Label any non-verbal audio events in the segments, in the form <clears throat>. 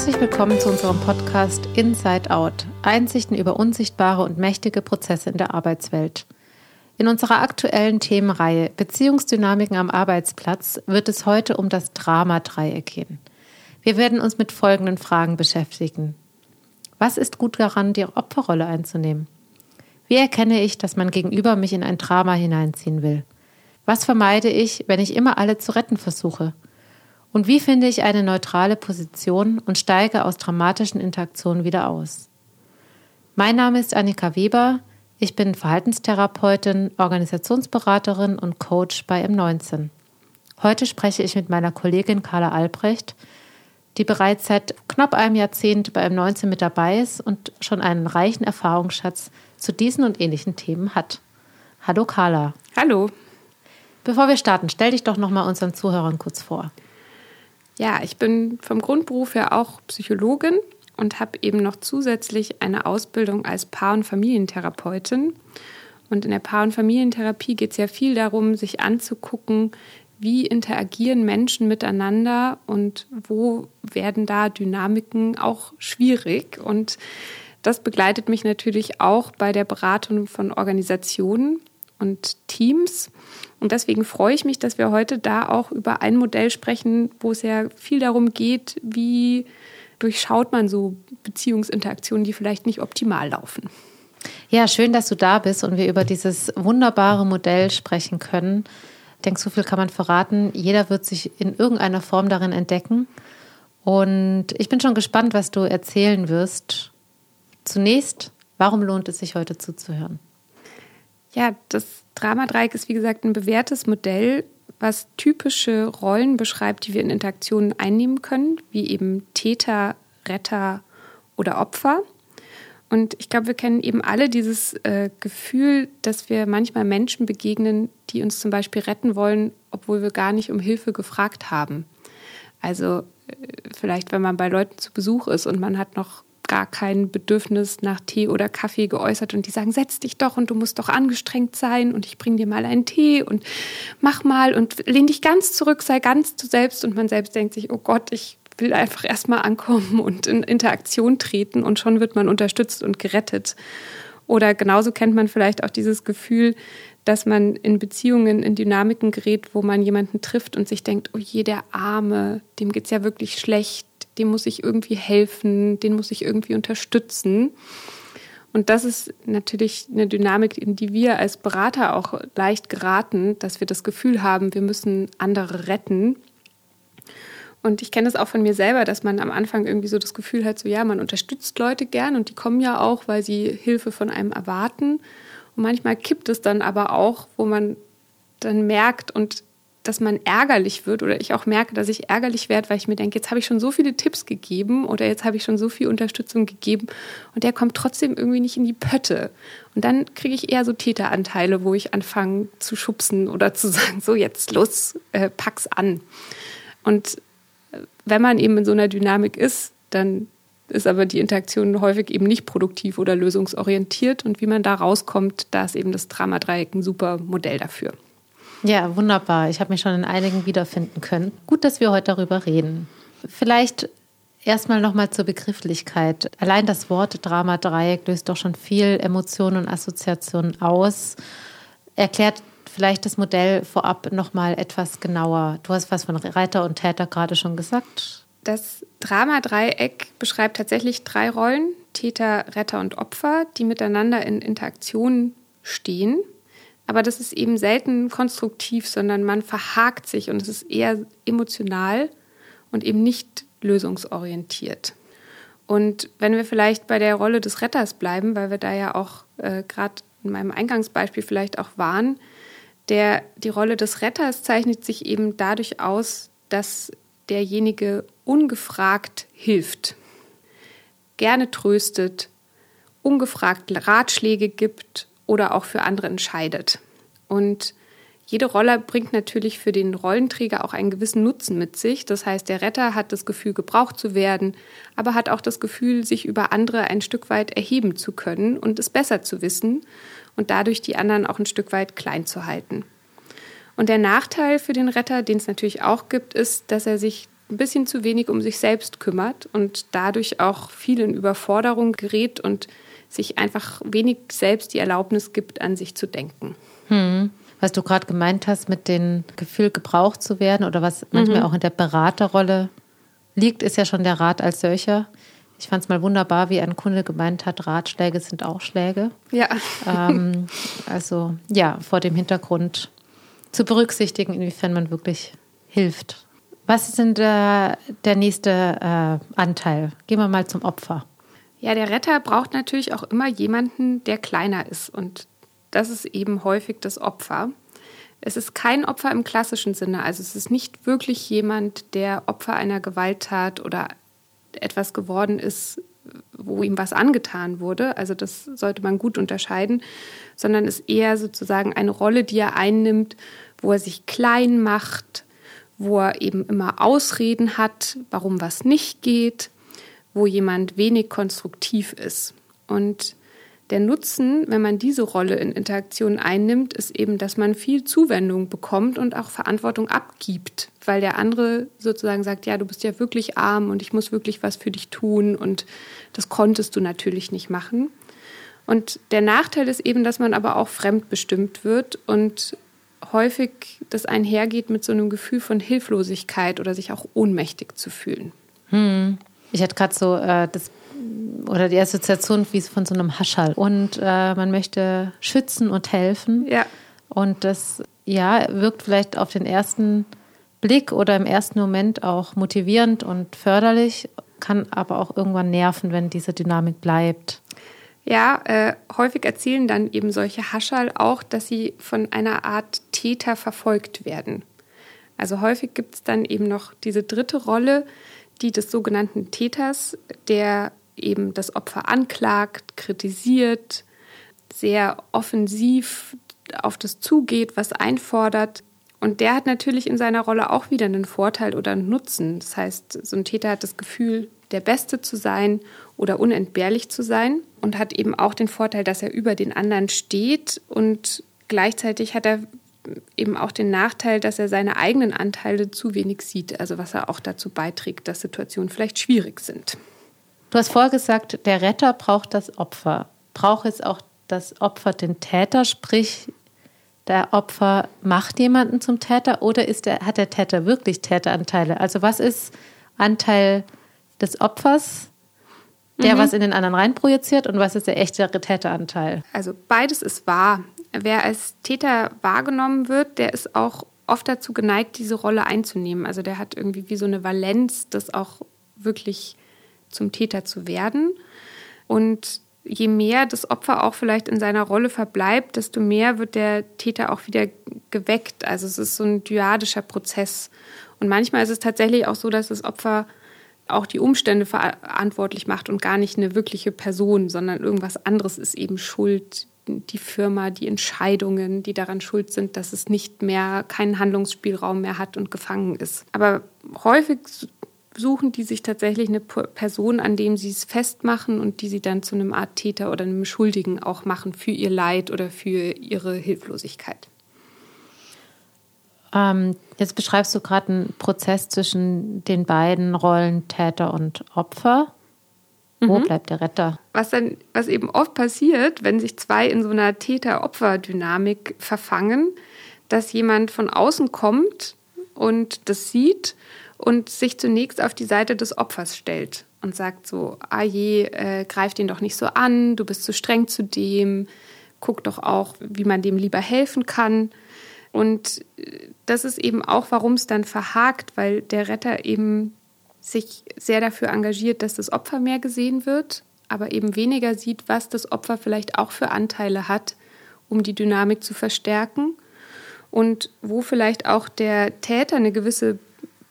Herzlich willkommen zu unserem Podcast Inside Out. Einsichten über unsichtbare und mächtige Prozesse in der Arbeitswelt. In unserer aktuellen Themenreihe Beziehungsdynamiken am Arbeitsplatz wird es heute um das Drama-Dreieck gehen. Wir werden uns mit folgenden Fragen beschäftigen. Was ist gut daran, die Opferrolle einzunehmen? Wie erkenne ich, dass mein Gegenüber mich in ein Drama hineinziehen will? Was vermeide ich, wenn ich immer alle zu retten versuche? Und wie finde ich eine neutrale Position und steige aus dramatischen Interaktionen wieder aus? Mein Name ist Annika Weber. Ich bin Verhaltenstherapeutin, Organisationsberaterin und Coach bei M19. Heute spreche ich mit meiner Kollegin Carla Albrecht, die bereits seit knapp einem Jahrzehnt bei M19 mit dabei ist und schon einen reichen Erfahrungsschatz zu diesen und ähnlichen Themen hat. Hallo Carla. Hallo. Bevor wir starten, stell dich doch noch mal unseren Zuhörern kurz vor. Ja, ich bin vom Grundberuf her auch Psychologin und habe eben noch zusätzlich eine Ausbildung als Paar- und Familientherapeutin. Und in der Paar- und Familientherapie geht es ja viel darum, sich anzugucken, wie interagieren Menschen miteinander und wo werden da Dynamiken auch schwierig. Und das begleitet mich natürlich auch bei der Beratung von Organisationen und Teams. Und deswegen freue ich mich, dass wir heute da auch über ein Modell sprechen, wo es ja viel darum geht, wie durchschaut man so Beziehungsinteraktionen, die vielleicht nicht optimal laufen. Ja, schön, dass du da bist und wir über dieses wunderbare Modell sprechen können. Ich denke, so viel kann man verraten. Jeder wird sich in irgendeiner Form darin entdecken. Und ich bin schon gespannt, was du erzählen wirst. Zunächst, warum lohnt es sich heute zuzuhören? Ja, das Dramadreieck ist wie gesagt ein bewährtes Modell, was typische Rollen beschreibt, die wir in Interaktionen einnehmen können, wie eben Täter, Retter oder Opfer. Und ich glaube, wir kennen eben alle dieses äh, Gefühl, dass wir manchmal Menschen begegnen, die uns zum Beispiel retten wollen, obwohl wir gar nicht um Hilfe gefragt haben. Also äh, vielleicht, wenn man bei Leuten zu Besuch ist und man hat noch gar kein Bedürfnis nach Tee oder Kaffee geäußert. Und die sagen, setz dich doch und du musst doch angestrengt sein und ich bring dir mal einen Tee und mach mal und lehn dich ganz zurück, sei ganz du selbst. Und man selbst denkt sich, oh Gott, ich will einfach erstmal ankommen und in Interaktion treten und schon wird man unterstützt und gerettet. Oder genauso kennt man vielleicht auch dieses Gefühl, dass man in Beziehungen, in Dynamiken gerät, wo man jemanden trifft und sich denkt, oh je, der Arme, dem geht's ja wirklich schlecht dem muss ich irgendwie helfen, den muss ich irgendwie unterstützen. Und das ist natürlich eine Dynamik, in die wir als Berater auch leicht geraten, dass wir das Gefühl haben, wir müssen andere retten. Und ich kenne das auch von mir selber, dass man am Anfang irgendwie so das Gefühl hat, so ja, man unterstützt Leute gern und die kommen ja auch, weil sie Hilfe von einem erwarten. Und manchmal kippt es dann aber auch, wo man dann merkt und dass man ärgerlich wird oder ich auch merke, dass ich ärgerlich werde, weil ich mir denke, jetzt habe ich schon so viele Tipps gegeben oder jetzt habe ich schon so viel Unterstützung gegeben und der kommt trotzdem irgendwie nicht in die Pötte. Und dann kriege ich eher so Täteranteile, wo ich anfange zu schubsen oder zu sagen, so jetzt los, äh, pack's an. Und äh, wenn man eben in so einer Dynamik ist, dann ist aber die Interaktion häufig eben nicht produktiv oder lösungsorientiert. Und wie man da rauskommt, da ist eben das Dramadreieck ein super Modell dafür. Ja, wunderbar. Ich habe mich schon in einigen wiederfinden können. Gut, dass wir heute darüber reden. Vielleicht erstmal nochmal zur Begrifflichkeit. Allein das Wort Drama-Dreieck löst doch schon viel Emotionen und Assoziationen aus. Erklärt vielleicht das Modell vorab nochmal etwas genauer. Du hast was von Reiter und Täter gerade schon gesagt. Das Drama-Dreieck beschreibt tatsächlich drei Rollen, Täter, Retter und Opfer, die miteinander in Interaktion stehen. Aber das ist eben selten konstruktiv, sondern man verhakt sich und es ist eher emotional und eben nicht lösungsorientiert. Und wenn wir vielleicht bei der Rolle des Retters bleiben, weil wir da ja auch äh, gerade in meinem Eingangsbeispiel vielleicht auch waren, der, die Rolle des Retters zeichnet sich eben dadurch aus, dass derjenige ungefragt hilft, gerne tröstet, ungefragt Ratschläge gibt oder auch für andere entscheidet. Und jede Rolle bringt natürlich für den Rollenträger auch einen gewissen Nutzen mit sich. Das heißt, der Retter hat das Gefühl, gebraucht zu werden, aber hat auch das Gefühl, sich über andere ein Stück weit erheben zu können und es besser zu wissen und dadurch die anderen auch ein Stück weit klein zu halten. Und der Nachteil für den Retter, den es natürlich auch gibt, ist, dass er sich ein bisschen zu wenig um sich selbst kümmert und dadurch auch viel in Überforderung gerät und sich einfach wenig selbst die Erlaubnis gibt, an sich zu denken. Hm. Was du gerade gemeint hast mit dem Gefühl, gebraucht zu werden oder was manchmal mhm. auch in der Beraterrolle liegt, ist ja schon der Rat als solcher. Ich fand es mal wunderbar, wie ein Kunde gemeint hat, Ratschläge sind auch Schläge. Ja. Ähm, <laughs> also ja, vor dem Hintergrund zu berücksichtigen, inwiefern man wirklich hilft. Was ist denn der, der nächste äh, Anteil? Gehen wir mal zum Opfer. Ja, der Retter braucht natürlich auch immer jemanden, der kleiner ist. Und das ist eben häufig das Opfer. Es ist kein Opfer im klassischen Sinne. Also es ist nicht wirklich jemand, der Opfer einer Gewalttat oder etwas geworden ist, wo ihm was angetan wurde. Also das sollte man gut unterscheiden, sondern ist eher sozusagen eine Rolle, die er einnimmt, wo er sich klein macht, wo er eben immer Ausreden hat, warum was nicht geht, wo jemand wenig konstruktiv ist. Und der Nutzen, wenn man diese Rolle in Interaktion einnimmt, ist eben, dass man viel Zuwendung bekommt und auch Verantwortung abgibt, weil der andere sozusagen sagt, ja, du bist ja wirklich arm und ich muss wirklich was für dich tun und das konntest du natürlich nicht machen. Und der Nachteil ist eben, dass man aber auch fremdbestimmt wird und häufig das einhergeht mit so einem Gefühl von Hilflosigkeit oder sich auch ohnmächtig zu fühlen. Hm. Ich hatte gerade so äh, das oder die Assoziation wie von so einem Haschall. Und äh, man möchte schützen und helfen. Ja. Und das ja wirkt vielleicht auf den ersten Blick oder im ersten Moment auch motivierend und förderlich, kann aber auch irgendwann nerven, wenn diese Dynamik bleibt. Ja, äh, häufig erzählen dann eben solche Haschall auch, dass sie von einer Art Täter verfolgt werden. Also häufig gibt es dann eben noch diese dritte Rolle, die des sogenannten Täters, der eben das Opfer anklagt, kritisiert, sehr offensiv auf das zugeht, was einfordert. Und der hat natürlich in seiner Rolle auch wieder einen Vorteil oder einen Nutzen. Das heißt, so ein Täter hat das Gefühl, der Beste zu sein oder unentbehrlich zu sein und hat eben auch den Vorteil, dass er über den anderen steht und gleichzeitig hat er eben auch den Nachteil, dass er seine eigenen Anteile zu wenig sieht, also was er auch dazu beiträgt, dass Situationen vielleicht schwierig sind. Du hast vorher gesagt, der Retter braucht das Opfer. Braucht es auch das Opfer den Täter, sprich der Opfer macht jemanden zum Täter oder ist der, hat der Täter wirklich Täteranteile? Also was ist Anteil des Opfers, der mhm. was in den anderen reinprojiziert und was ist der echte Täteranteil? Also beides ist wahr. Wer als Täter wahrgenommen wird, der ist auch oft dazu geneigt, diese Rolle einzunehmen. Also der hat irgendwie wie so eine Valenz, das auch wirklich zum Täter zu werden. Und je mehr das Opfer auch vielleicht in seiner Rolle verbleibt, desto mehr wird der Täter auch wieder geweckt. Also es ist so ein dyadischer Prozess. Und manchmal ist es tatsächlich auch so, dass das Opfer auch die Umstände verantwortlich macht und gar nicht eine wirkliche Person, sondern irgendwas anderes ist eben schuld. Die Firma, die Entscheidungen, die daran schuld sind, dass es nicht mehr keinen Handlungsspielraum mehr hat und gefangen ist. Aber häufig suchen die sich tatsächlich eine Person, an dem sie es festmachen und die sie dann zu einem Art Täter oder einem Schuldigen auch machen für ihr Leid oder für ihre Hilflosigkeit. Ähm, jetzt beschreibst du gerade einen Prozess zwischen den beiden Rollen Täter und Opfer. Wo mhm. bleibt der Retter? Was dann, was eben oft passiert, wenn sich zwei in so einer Täter-Opfer-Dynamik verfangen, dass jemand von außen kommt und das sieht und sich zunächst auf die Seite des Opfers stellt und sagt so, ah je, äh, greif den doch nicht so an, du bist zu streng zu dem, guck doch auch, wie man dem lieber helfen kann. Und äh, das ist eben auch, warum es dann verhakt, weil der Retter eben sich sehr dafür engagiert, dass das Opfer mehr gesehen wird, aber eben weniger sieht, was das Opfer vielleicht auch für Anteile hat, um die Dynamik zu verstärken und wo vielleicht auch der Täter eine gewisse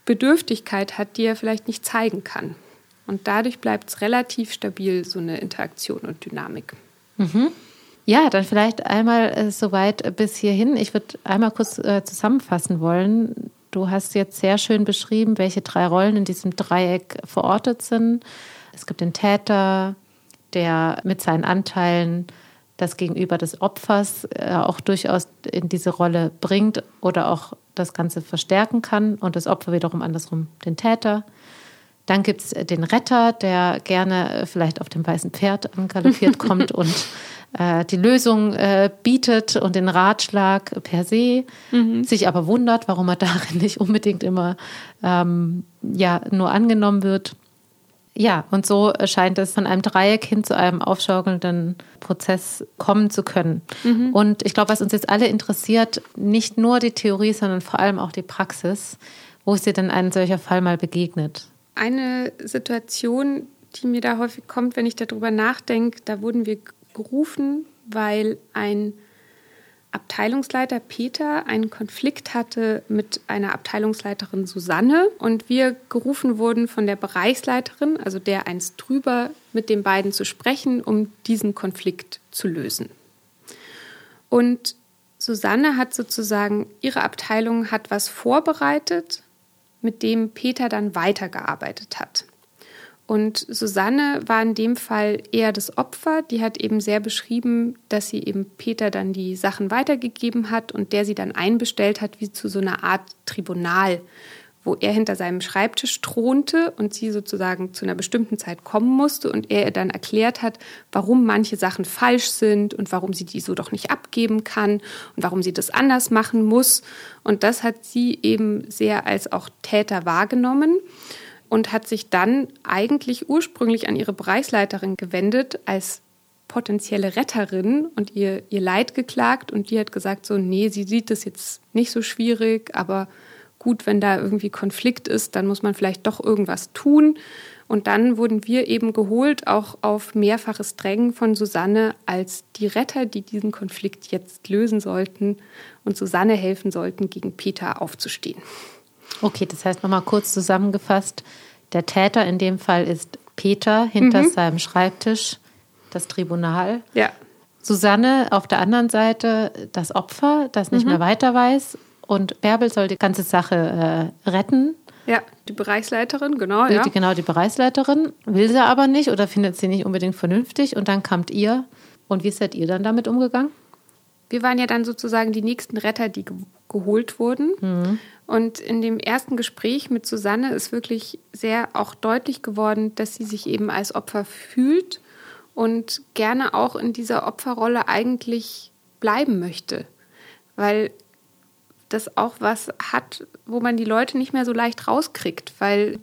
Bedürftigkeit hat, die er vielleicht nicht zeigen kann. Und dadurch bleibt es relativ stabil, so eine Interaktion und Dynamik. Mhm. Ja, dann vielleicht einmal äh, soweit bis hierhin. Ich würde einmal kurz äh, zusammenfassen wollen. Du hast jetzt sehr schön beschrieben, welche drei Rollen in diesem Dreieck verortet sind. Es gibt den Täter, der mit seinen Anteilen das Gegenüber des Opfers äh, auch durchaus in diese Rolle bringt oder auch das Ganze verstärken kann und das Opfer wiederum andersrum den Täter. Dann gibt es den Retter, der gerne vielleicht auf dem weißen Pferd angaloppiert <laughs> kommt und äh, die Lösung äh, bietet und den Ratschlag per se, mhm. sich aber wundert, warum er <laughs> darin nicht unbedingt immer ähm, ja, nur angenommen wird. Ja, und so scheint es von einem Dreieck hin zu einem aufschaukelnden Prozess kommen zu können. Mhm. Und ich glaube, was uns jetzt alle interessiert, nicht nur die Theorie, sondern vor allem auch die Praxis. Wo ist dir denn ein solcher Fall mal begegnet? Eine Situation, die mir da häufig kommt, wenn ich darüber nachdenke, da wurden wir gerufen, weil ein Abteilungsleiter Peter einen Konflikt hatte mit einer Abteilungsleiterin Susanne und wir gerufen wurden von der Bereichsleiterin, also der eins drüber, mit den beiden zu sprechen, um diesen Konflikt zu lösen. Und Susanne hat sozusagen, ihre Abteilung hat was vorbereitet, mit dem Peter dann weitergearbeitet hat. Und Susanne war in dem Fall eher das Opfer. Die hat eben sehr beschrieben, dass sie eben Peter dann die Sachen weitergegeben hat und der sie dann einbestellt hat, wie zu so einer Art Tribunal, wo er hinter seinem Schreibtisch thronte und sie sozusagen zu einer bestimmten Zeit kommen musste und er ihr dann erklärt hat, warum manche Sachen falsch sind und warum sie die so doch nicht abgeben kann und warum sie das anders machen muss. Und das hat sie eben sehr als auch Täter wahrgenommen und hat sich dann eigentlich ursprünglich an ihre Bereichsleiterin gewendet als potenzielle Retterin und ihr, ihr Leid geklagt und die hat gesagt so, nee, sie sieht das jetzt nicht so schwierig, aber gut, wenn da irgendwie Konflikt ist, dann muss man vielleicht doch irgendwas tun. Und dann wurden wir eben geholt, auch auf mehrfaches Drängen von Susanne, als die Retter, die diesen Konflikt jetzt lösen sollten und Susanne helfen sollten, gegen Peter aufzustehen. Okay, das heißt nochmal kurz zusammengefasst, der Täter in dem Fall ist Peter hinter mhm. seinem Schreibtisch, das Tribunal. Ja. Susanne auf der anderen Seite das Opfer, das nicht mhm. mehr weiter weiß. Und Bärbel soll die ganze Sache äh, retten. Ja, die Bereichsleiterin, genau. Ja. Die, genau, die Bereichsleiterin. Will sie aber nicht oder findet sie nicht unbedingt vernünftig. Und dann kamt ihr. Und wie seid ihr dann damit umgegangen? Wir waren ja dann sozusagen die nächsten Retter, die ge geholt wurden. Mhm. Und in dem ersten Gespräch mit Susanne ist wirklich sehr auch deutlich geworden, dass sie sich eben als Opfer fühlt und gerne auch in dieser Opferrolle eigentlich bleiben möchte, weil das auch was hat, wo man die Leute nicht mehr so leicht rauskriegt, weil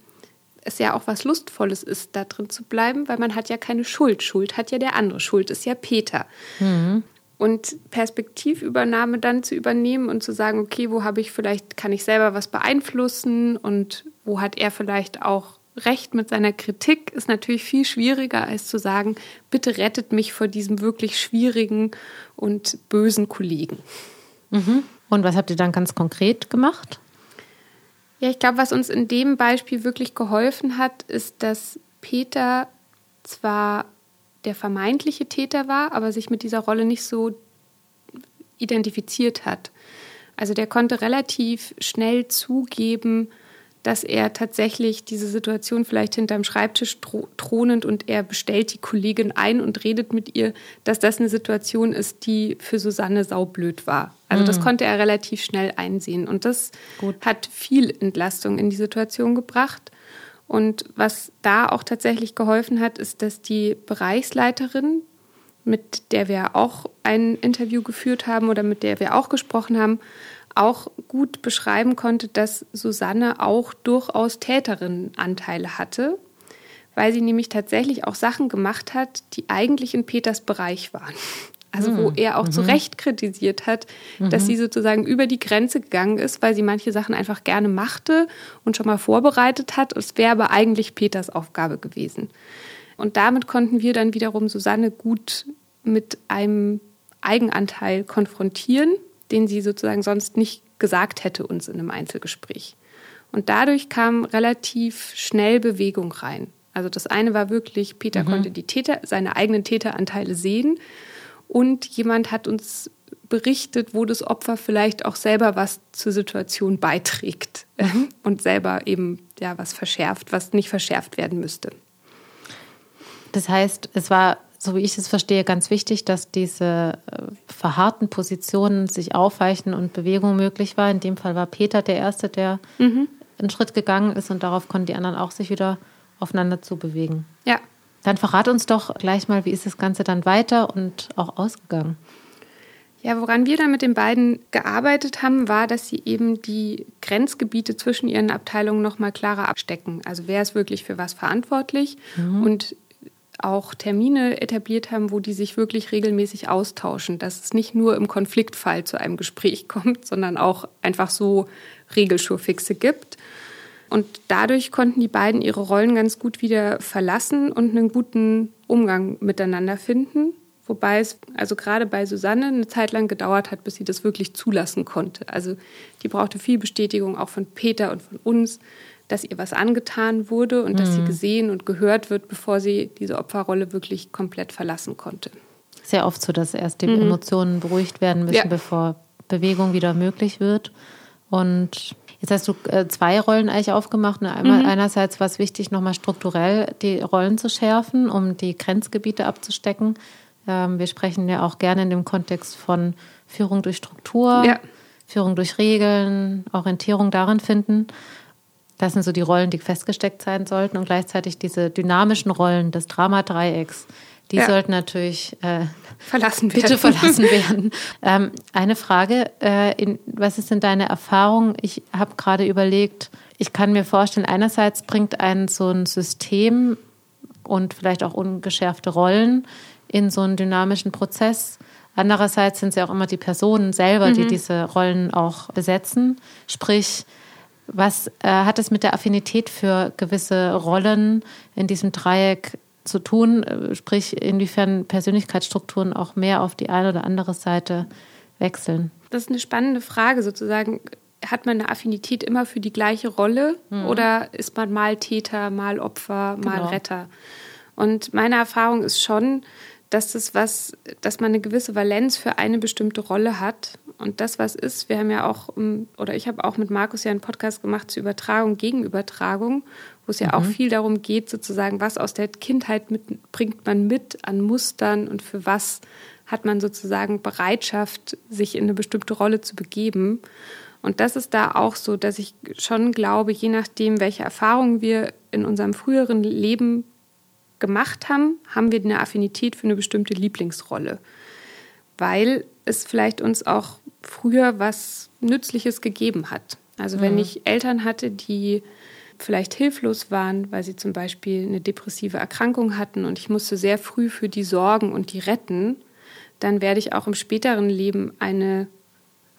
es ja auch was Lustvolles ist, da drin zu bleiben, weil man hat ja keine Schuld. Schuld hat ja der andere. Schuld ist ja Peter. Mhm und Perspektivübernahme dann zu übernehmen und zu sagen, okay, wo habe ich vielleicht, kann ich selber was beeinflussen und wo hat er vielleicht auch recht mit seiner Kritik, ist natürlich viel schwieriger als zu sagen, bitte rettet mich vor diesem wirklich schwierigen und bösen Kollegen. Mhm. Und was habt ihr dann ganz konkret gemacht? Ja, ich glaube, was uns in dem Beispiel wirklich geholfen hat, ist, dass Peter zwar der vermeintliche Täter war, aber sich mit dieser Rolle nicht so identifiziert hat. Also der konnte relativ schnell zugeben, dass er tatsächlich diese Situation vielleicht hinterm Schreibtisch thronend und er bestellt die Kollegin ein und redet mit ihr, dass das eine Situation ist, die für Susanne saublöd war. Also das mhm. konnte er relativ schnell einsehen und das Gut. hat viel Entlastung in die Situation gebracht. Und was da auch tatsächlich geholfen hat, ist, dass die Bereichsleiterin, mit der wir auch ein Interview geführt haben oder mit der wir auch gesprochen haben, auch gut beschreiben konnte, dass Susanne auch durchaus Täterinnenanteile hatte, weil sie nämlich tatsächlich auch Sachen gemacht hat, die eigentlich in Peters Bereich waren. Also wo hm. er auch mhm. zu Recht kritisiert hat, mhm. dass sie sozusagen über die Grenze gegangen ist, weil sie manche Sachen einfach gerne machte und schon mal vorbereitet hat. Es wäre aber eigentlich Peters Aufgabe gewesen. Und damit konnten wir dann wiederum Susanne gut mit einem Eigenanteil konfrontieren, den sie sozusagen sonst nicht gesagt hätte uns in einem Einzelgespräch. Und dadurch kam relativ schnell Bewegung rein. Also das eine war wirklich, Peter mhm. konnte die Täter, seine eigenen Täteranteile sehen und jemand hat uns berichtet, wo das Opfer vielleicht auch selber was zur Situation beiträgt mhm. und selber eben ja was verschärft, was nicht verschärft werden müsste. Das heißt, es war so wie ich es verstehe, ganz wichtig, dass diese äh, verharrten Positionen sich aufweichen und Bewegung möglich war. In dem Fall war Peter der Erste, der mhm. einen Schritt gegangen ist und darauf konnten die anderen auch sich wieder aufeinander zu bewegen. Ja. Dann verrat uns doch gleich mal, wie ist das Ganze dann weiter und auch ausgegangen? Ja, woran wir dann mit den beiden gearbeitet haben, war, dass sie eben die Grenzgebiete zwischen ihren Abteilungen noch mal klarer abstecken. Also wer ist wirklich für was verantwortlich mhm. und auch Termine etabliert haben, wo die sich wirklich regelmäßig austauschen, dass es nicht nur im Konfliktfall zu einem Gespräch <laughs> kommt, sondern auch einfach so Regelschurfixe gibt. Und dadurch konnten die beiden ihre Rollen ganz gut wieder verlassen und einen guten Umgang miteinander finden. Wobei es also gerade bei Susanne eine Zeit lang gedauert hat, bis sie das wirklich zulassen konnte. Also die brauchte viel Bestätigung auch von Peter und von uns, dass ihr was angetan wurde und mhm. dass sie mhm. gesehen und gehört wird, bevor sie diese Opferrolle wirklich komplett verlassen konnte. Sehr oft so, dass erst die mhm. Emotionen beruhigt werden müssen, ja. bevor Bewegung wieder möglich wird. Und jetzt hast du äh, zwei Rollen eigentlich aufgemacht. Einmal, mhm. Einerseits war es wichtig, nochmal strukturell die Rollen zu schärfen, um die Grenzgebiete abzustecken. Ähm, wir sprechen ja auch gerne in dem Kontext von Führung durch Struktur, ja. Führung durch Regeln, Orientierung darin finden. Das sind so die Rollen, die festgesteckt sein sollten und gleichzeitig diese dynamischen Rollen des Dramadreiecks. Die ja. sollten natürlich äh, verlassen werden. bitte verlassen <laughs> werden. ähm, eine Frage, äh, in, was ist denn deine Erfahrung? Ich habe gerade überlegt, ich kann mir vorstellen, einerseits bringt einen so ein System und vielleicht auch ungeschärfte Rollen in so einen dynamischen Prozess. Andererseits sind es ja auch immer die Personen selber, mhm. die diese Rollen auch besetzen. Sprich, was äh, hat es mit der Affinität für gewisse Rollen in diesem Dreieck zu tun? Äh, sprich, inwiefern Persönlichkeitsstrukturen auch mehr auf die eine oder andere Seite wechseln? Das ist eine spannende Frage sozusagen. Hat man eine Affinität immer für die gleiche Rolle mhm. oder ist man mal Täter, mal Opfer, mal genau. Retter? Und meine Erfahrung ist schon, dass das was, dass man eine gewisse Valenz für eine bestimmte Rolle hat. Und das, was ist, wir haben ja auch, oder ich habe auch mit Markus ja einen Podcast gemacht zur Übertragung, Gegenübertragung, wo es ja mhm. auch viel darum geht, sozusagen, was aus der Kindheit mit, bringt man mit an Mustern und für was hat man sozusagen Bereitschaft, sich in eine bestimmte Rolle zu begeben. Und das ist da auch so, dass ich schon glaube, je nachdem, welche Erfahrungen wir in unserem früheren Leben gemacht haben, haben wir eine Affinität für eine bestimmte Lieblingsrolle, weil es vielleicht uns auch früher was Nützliches gegeben hat. Also wenn mhm. ich Eltern hatte, die vielleicht hilflos waren, weil sie zum Beispiel eine depressive Erkrankung hatten und ich musste sehr früh für die sorgen und die retten, dann werde ich auch im späteren Leben eine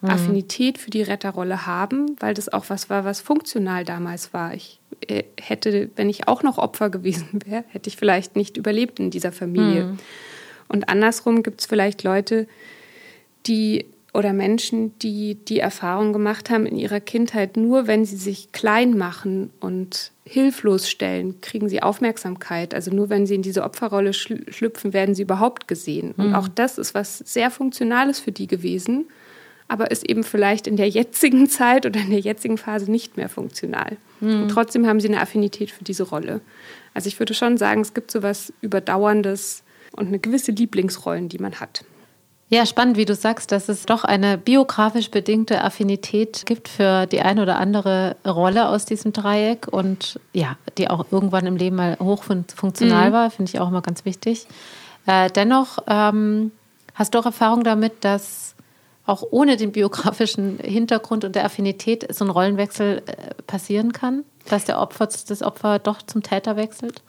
mhm. Affinität für die Retterrolle haben, weil das auch was war, was funktional damals war. Ich äh, hätte, wenn ich auch noch Opfer <laughs> gewesen wäre, hätte ich vielleicht nicht überlebt in dieser Familie. Mhm. Und andersrum gibt es vielleicht Leute, die oder Menschen, die die Erfahrung gemacht haben in ihrer Kindheit, nur wenn sie sich klein machen und hilflos stellen, kriegen sie Aufmerksamkeit. Also nur wenn sie in diese Opferrolle schlüpfen, werden sie überhaupt gesehen. Und mhm. auch das ist was sehr Funktionales für die gewesen aber ist eben vielleicht in der jetzigen <laughs> Zeit oder in der jetzigen Phase nicht mehr funktional. Mhm. Und trotzdem haben sie eine Affinität für diese Rolle. Also ich würde schon sagen, es gibt so was Überdauerndes und eine gewisse Lieblingsrollen, die man hat. Ja, spannend, wie du sagst, dass es doch eine biografisch bedingte Affinität gibt für die eine oder andere Rolle aus diesem Dreieck und ja, die auch irgendwann im Leben mal hochfunktional mhm. war, finde ich auch immer ganz wichtig. Äh, dennoch ähm, hast du auch Erfahrung damit, dass auch ohne den biografischen Hintergrund und der Affinität so ein Rollenwechsel äh, passieren kann, dass der Opfer, das Opfer doch zum Täter wechselt?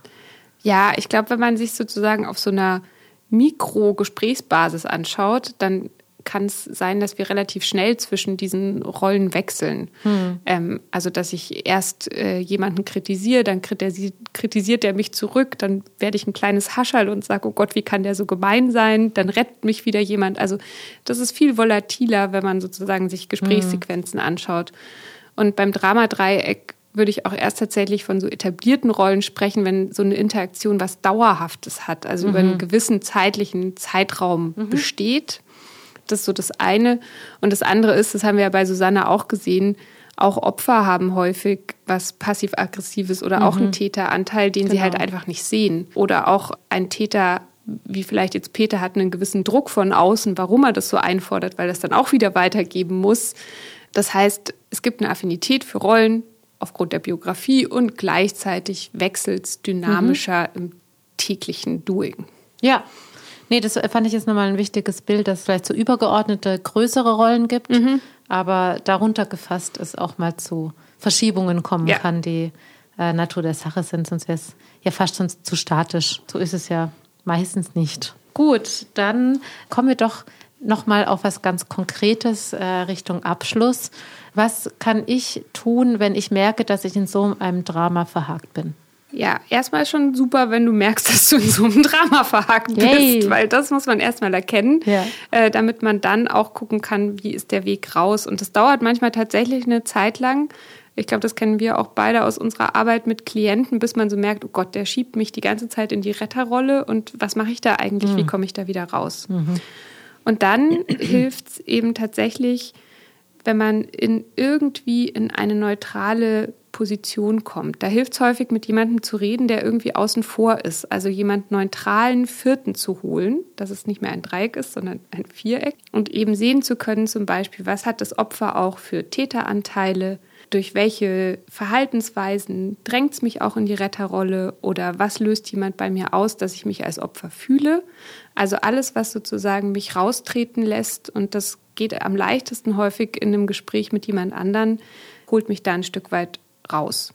Ja, ich glaube, wenn man sich sozusagen auf so einer Mikro-Gesprächsbasis anschaut, dann kann es sein, dass wir relativ schnell zwischen diesen Rollen wechseln. Hm. Ähm, also, dass ich erst äh, jemanden kritisiere, dann kritisiert, kritisiert er mich zurück, dann werde ich ein kleines Haschall und sage, oh Gott, wie kann der so gemein sein? Dann rettet mich wieder jemand. Also, das ist viel volatiler, wenn man sozusagen sich Gesprächssequenzen hm. anschaut. Und beim Dramadreieck würde ich auch erst tatsächlich von so etablierten Rollen sprechen, wenn so eine Interaktion was Dauerhaftes hat, also mhm. über einen gewissen zeitlichen Zeitraum mhm. besteht das ist so das eine. Und das andere ist, das haben wir ja bei Susanne auch gesehen, auch Opfer haben häufig was passiv-aggressives oder mhm. auch einen Täteranteil, den genau. sie halt einfach nicht sehen. Oder auch ein Täter wie vielleicht jetzt Peter hat einen gewissen Druck von außen, warum er das so einfordert, weil das dann auch wieder weitergeben muss. Das heißt, es gibt eine Affinität für Rollen aufgrund der Biografie und gleichzeitig wechselt es dynamischer mhm. im täglichen Doing. Ja, Nee, das fand ich jetzt nochmal ein wichtiges Bild, dass es vielleicht so übergeordnete, größere Rollen gibt, mhm. aber darunter gefasst es auch mal zu Verschiebungen kommen ja. kann, die äh, Natur der Sache sind, sonst wäre es ja fast schon zu statisch. So ist es ja meistens nicht. Gut, dann kommen wir doch nochmal auf was ganz Konkretes äh, Richtung Abschluss. Was kann ich tun, wenn ich merke, dass ich in so einem Drama verhakt bin? Ja, erstmal schon super, wenn du merkst, dass du in so einem Drama verhakt Yay. bist, weil das muss man erstmal erkennen, ja. äh, damit man dann auch gucken kann, wie ist der Weg raus. Und das dauert manchmal tatsächlich eine Zeit lang. Ich glaube, das kennen wir auch beide aus unserer Arbeit mit Klienten, bis man so merkt, oh Gott, der schiebt mich die ganze Zeit in die Retterrolle und was mache ich da eigentlich? Mhm. Wie komme ich da wieder raus? Mhm. Und dann <clears throat> hilft es eben tatsächlich, wenn man in irgendwie in eine neutrale Position kommt. Da hilft es häufig, mit jemandem zu reden, der irgendwie außen vor ist. Also jemand neutralen Vierten zu holen, dass es nicht mehr ein Dreieck ist, sondern ein Viereck. Und eben sehen zu können, zum Beispiel, was hat das Opfer auch für Täteranteile, durch welche Verhaltensweisen drängt es mich auch in die Retterrolle oder was löst jemand bei mir aus, dass ich mich als Opfer fühle. Also alles, was sozusagen mich raustreten lässt und das geht am leichtesten häufig in einem Gespräch mit jemand anderen, holt mich da ein Stück weit raus.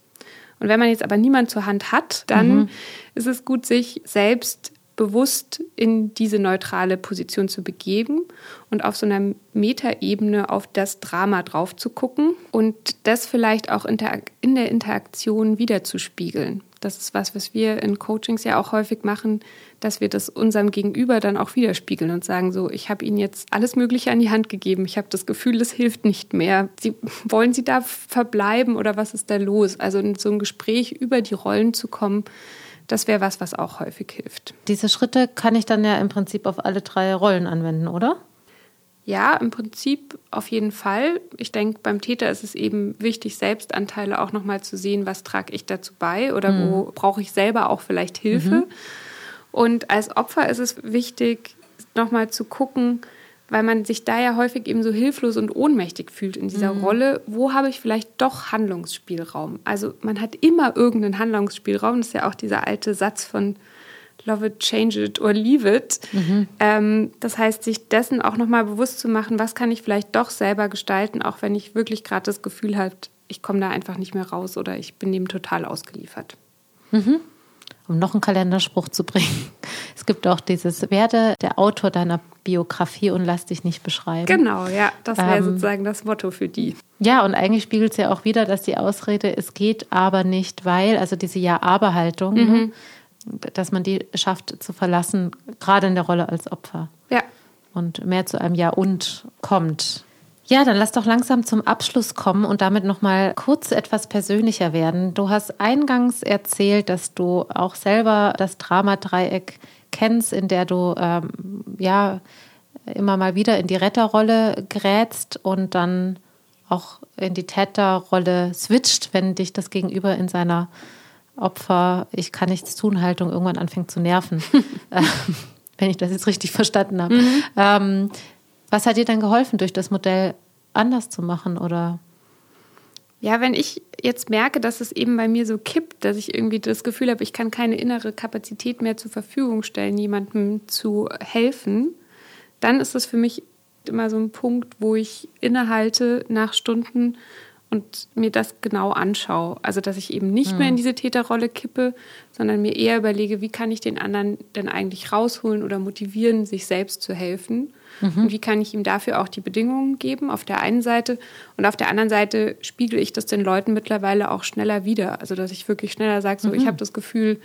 Und wenn man jetzt aber niemand zur Hand hat, dann mhm. ist es gut, sich selbst bewusst in diese neutrale Position zu begeben und auf so einer Metaebene auf das Drama drauf zu gucken und das vielleicht auch in der Interaktion wiederzuspiegeln. Das ist was, was wir in Coachings ja auch häufig machen, dass wir das unserem Gegenüber dann auch widerspiegeln und sagen so, ich habe Ihnen jetzt alles Mögliche an die Hand gegeben. Ich habe das Gefühl, es hilft nicht mehr. Sie, wollen Sie da verbleiben oder was ist da los? Also in so ein Gespräch über die Rollen zu kommen, das wäre was, was auch häufig hilft. Diese Schritte kann ich dann ja im Prinzip auf alle drei Rollen anwenden, oder? Ja, im Prinzip auf jeden Fall. Ich denke, beim Täter ist es eben wichtig, Selbstanteile auch nochmal zu sehen, was trage ich dazu bei oder mhm. wo brauche ich selber auch vielleicht Hilfe. Mhm. Und als Opfer ist es wichtig, nochmal zu gucken, weil man sich da ja häufig eben so hilflos und ohnmächtig fühlt in dieser mhm. Rolle, wo habe ich vielleicht doch Handlungsspielraum? Also man hat immer irgendeinen Handlungsspielraum. Das ist ja auch dieser alte Satz von Love it, change it or leave it. Mhm. Ähm, das heißt, sich dessen auch nochmal bewusst zu machen, was kann ich vielleicht doch selber gestalten, auch wenn ich wirklich gerade das Gefühl habe, ich komme da einfach nicht mehr raus oder ich bin dem total ausgeliefert. Mhm. Um noch einen Kalenderspruch zu bringen. Es gibt auch dieses, werde der Autor deiner Biografie und lass dich nicht beschreiben. Genau, ja, das wäre ähm, sozusagen das Motto für die. Ja, und eigentlich spiegelt es ja auch wieder, dass die Ausrede, es geht aber nicht, weil, also diese Ja-Aber-Haltung, mhm. ne, dass man die schafft zu verlassen, gerade in der Rolle als Opfer. Ja. Und mehr zu einem Ja und kommt. Ja, dann lass doch langsam zum Abschluss kommen und damit noch mal kurz etwas persönlicher werden. Du hast eingangs erzählt, dass du auch selber das Dramadreieck kennst, in der du ähm, ja immer mal wieder in die Retterrolle gerätst und dann auch in die Täterrolle switcht, wenn dich das Gegenüber in seiner Opfer, ich kann nichts tun, Haltung irgendwann anfängt zu nerven. <laughs> <laughs> Wenn ich das jetzt richtig verstanden habe. Mhm. Ähm, was hat dir dann geholfen, durch das Modell anders zu machen oder? Ja, wenn ich jetzt merke, dass es eben bei mir so kippt, dass ich irgendwie das Gefühl habe, ich kann keine innere Kapazität mehr zur Verfügung stellen, jemandem zu helfen, dann ist das für mich immer so ein Punkt, wo ich innehalte nach Stunden und mir das genau anschaue. Also, dass ich eben nicht mhm. mehr in diese Täterrolle kippe, sondern mir eher überlege, wie kann ich den anderen denn eigentlich rausholen oder motivieren, sich selbst zu helfen. Mhm. Und wie kann ich ihm dafür auch die Bedingungen geben, auf der einen Seite. Und auf der anderen Seite spiegele ich das den Leuten mittlerweile auch schneller wieder. Also, dass ich wirklich schneller sage, so, mhm. ich habe das Gefühl,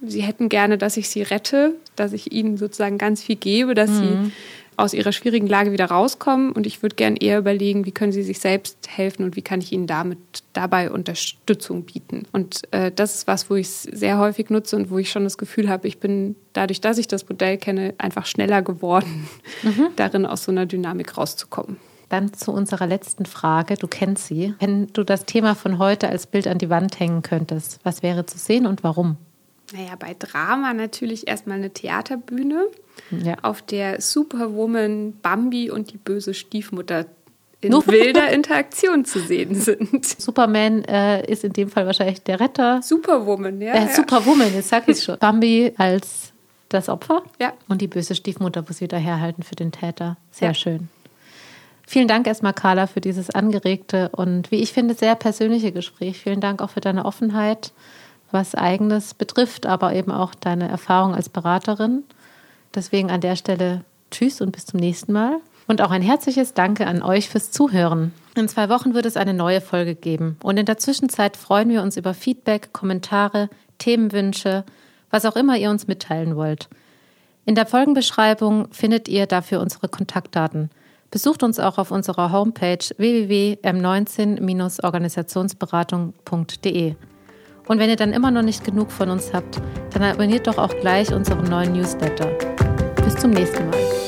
sie hätten gerne, dass ich sie rette, dass ich ihnen sozusagen ganz viel gebe, dass sie mhm aus ihrer schwierigen Lage wieder rauskommen. Und ich würde gern eher überlegen, wie können sie sich selbst helfen und wie kann ich ihnen damit dabei Unterstützung bieten. Und äh, das ist was, wo ich es sehr häufig nutze und wo ich schon das Gefühl habe, ich bin dadurch, dass ich das Modell kenne, einfach schneller geworden, <laughs> mhm. darin aus so einer Dynamik rauszukommen. Dann zu unserer letzten Frage. Du kennst sie. Wenn du das Thema von heute als Bild an die Wand hängen könntest, was wäre zu sehen und warum? Naja, bei Drama natürlich erstmal eine Theaterbühne, Ja. auf der Superwoman, Bambi und die böse Stiefmutter <laughs> in wilder Interaktion zu sehen sind. Superman äh, ist in dem Fall wahrscheinlich der Retter. Superwoman, ja. Äh, ja. Superwoman, jetzt sag ich schon. <laughs> Bambi als das Opfer Ja. und die böse Stiefmutter muss wieder herhalten für den Täter. Sehr Ja. schön. Vielen Dank erstmal, Carla, für dieses angeregte und wie ich finde, sehr persönliche Gespräch. Vielen Dank auch für deine Offenheit, was Eigenes betrifft, aber eben auch deine Erfahrung als Beraterin. Deswegen an der Stelle Tschüss und bis zum nächsten Mal. Und auch ein herzliches Danke an euch fürs Zuhören. In zwei Wochen wird es eine neue Folge geben. Und in der Zwischenzeit freuen wir uns über Feedback, Kommentare, Themenwünsche, was auch immer ihr uns mitteilen wollt. In der Folgenbeschreibung findet ihr dafür unsere Kontaktdaten. Besucht uns auch auf unserer Homepage www.m19-organisationsberatung.de. Und wenn ihr dann immer noch nicht genug von uns habt, dann abonniert doch auch gleich unseren neuen Newsletter. Bis zum nächsten Mal.